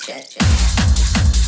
check, check.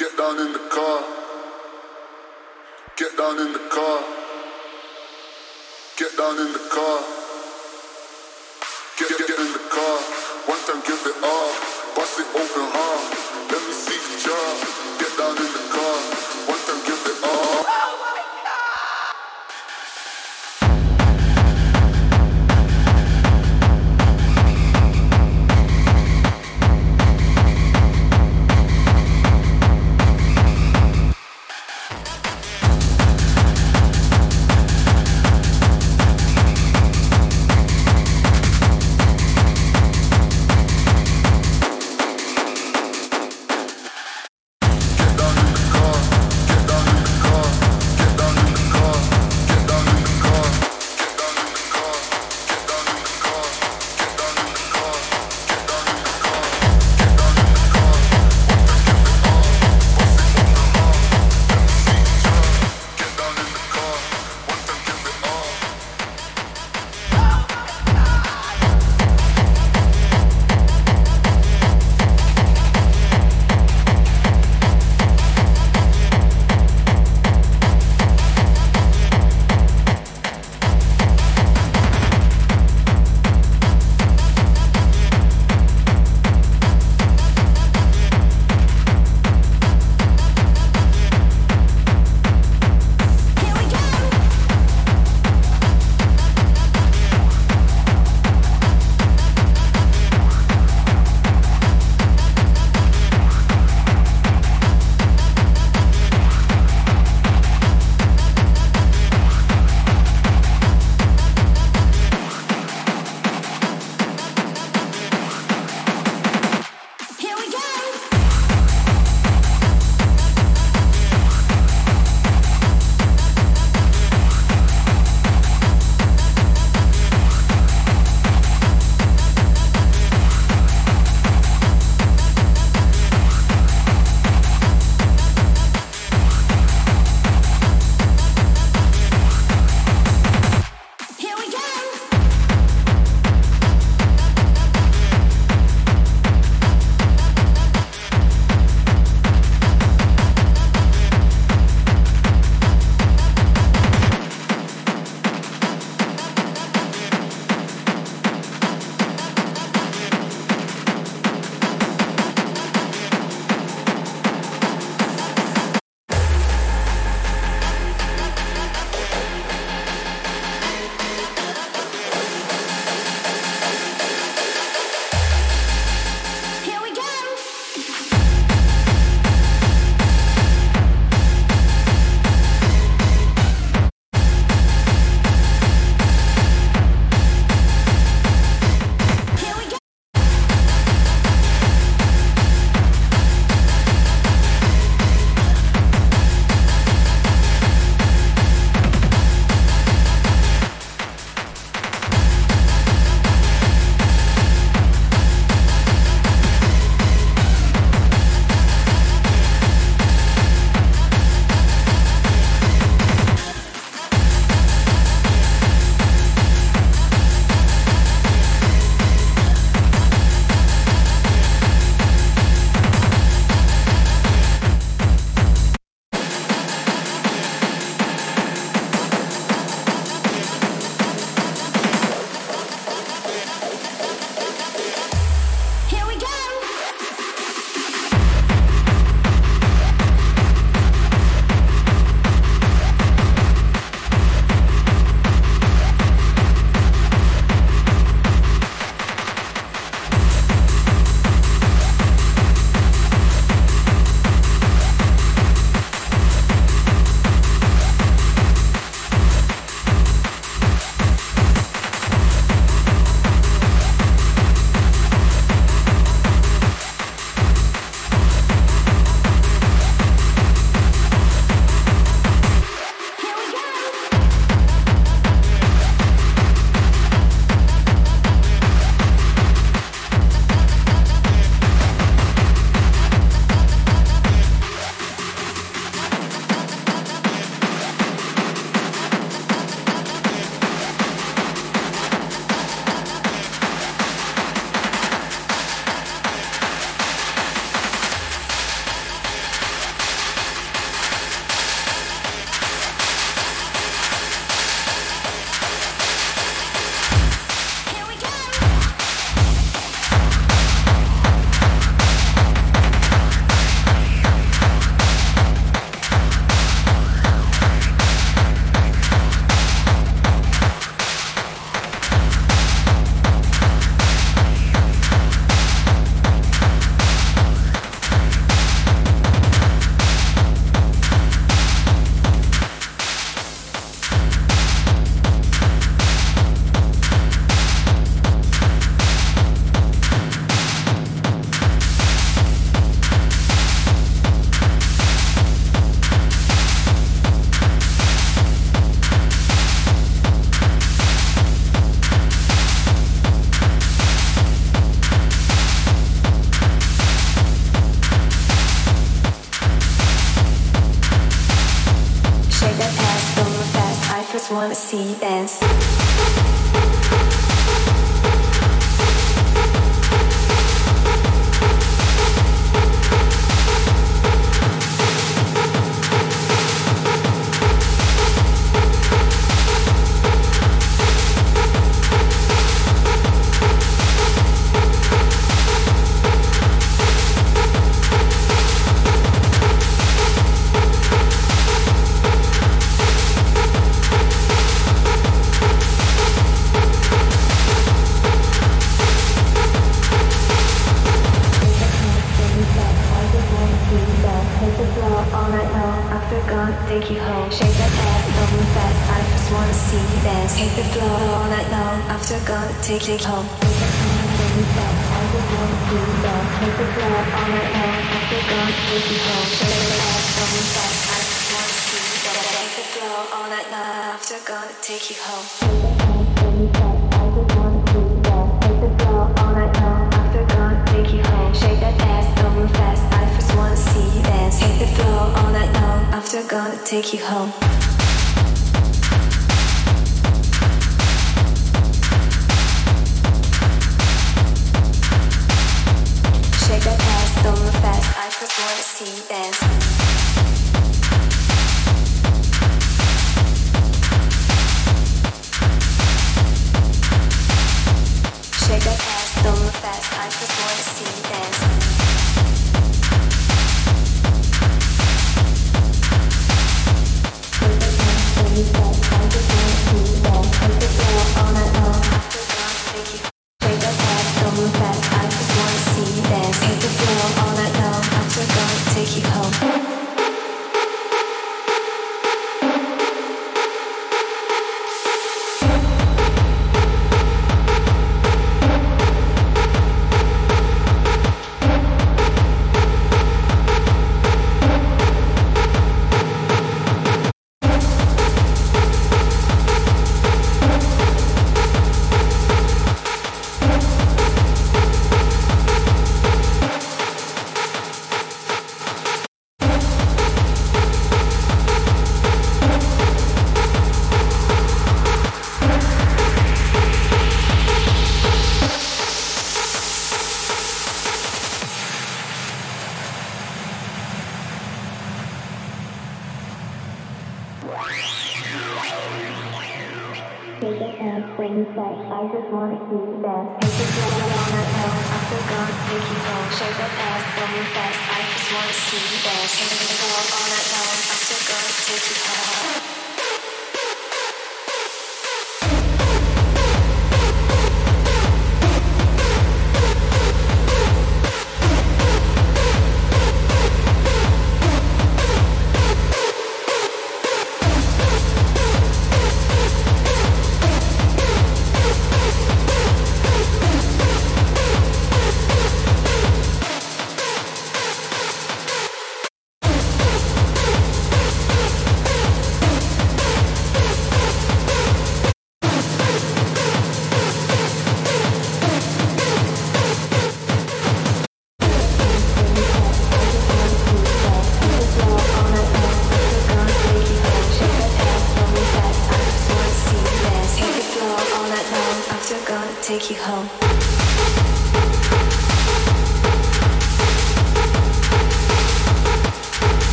Get down in the car. Get down in the car. Get down in the car. Get, get, get in the car. One time give it all. Bust it open hard. Let me see the job. Get down in the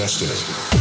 destiny.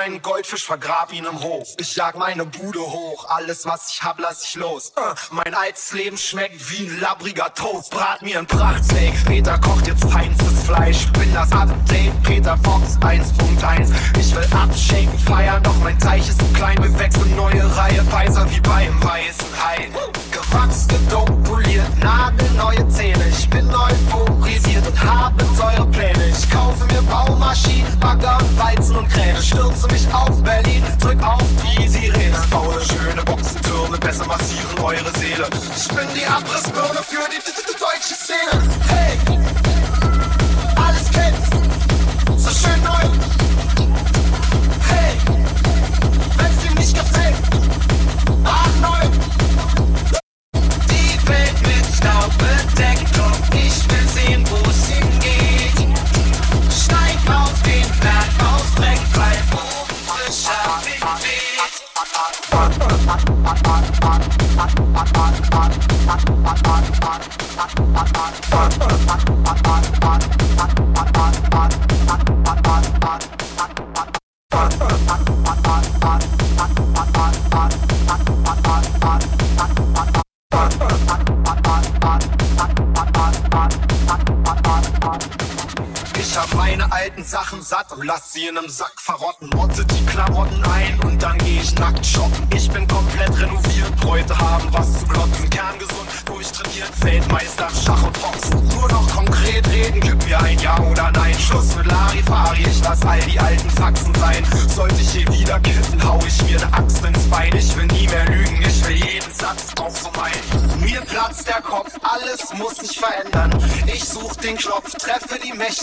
Meinen Goldfisch, vergrab ihn im Hof. Ich jag meine Bude hoch, alles was ich hab, lass ich los. Äh, mein altes Leben schmeckt wie ein labbriger Toast. Brat mir ein Prachtsteak, Peter kocht jetzt feinstes Fleisch. Bin das Update, Peter Fox 1.1. Ich will abschaken, feiern, doch mein Teich ist zu klein. Wir wechseln neue Reihe, weißer wie beim weißen Hai. Gewachs, Stürze mich auf Berlin, drück auf die Sirene. Baue schöne Boxentürme, besser massieren eure Seele. Ich bin die Abrissbirne für die, deutsche Szene.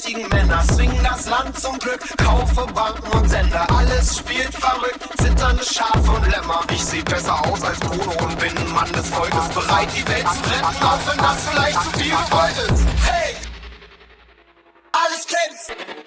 Die mächtigen Männer, swing das Land zum Glück, kaufe Banken und Sender. Alles spielt verrückt, zitternde Schafe und Lämmer. Ich seh besser aus als Bruno und bin ein Mann des Volkes, bereit die Welt zu retten, auch wenn das vielleicht zu viel gewollt ist. Hey! Alles kennst! Hey!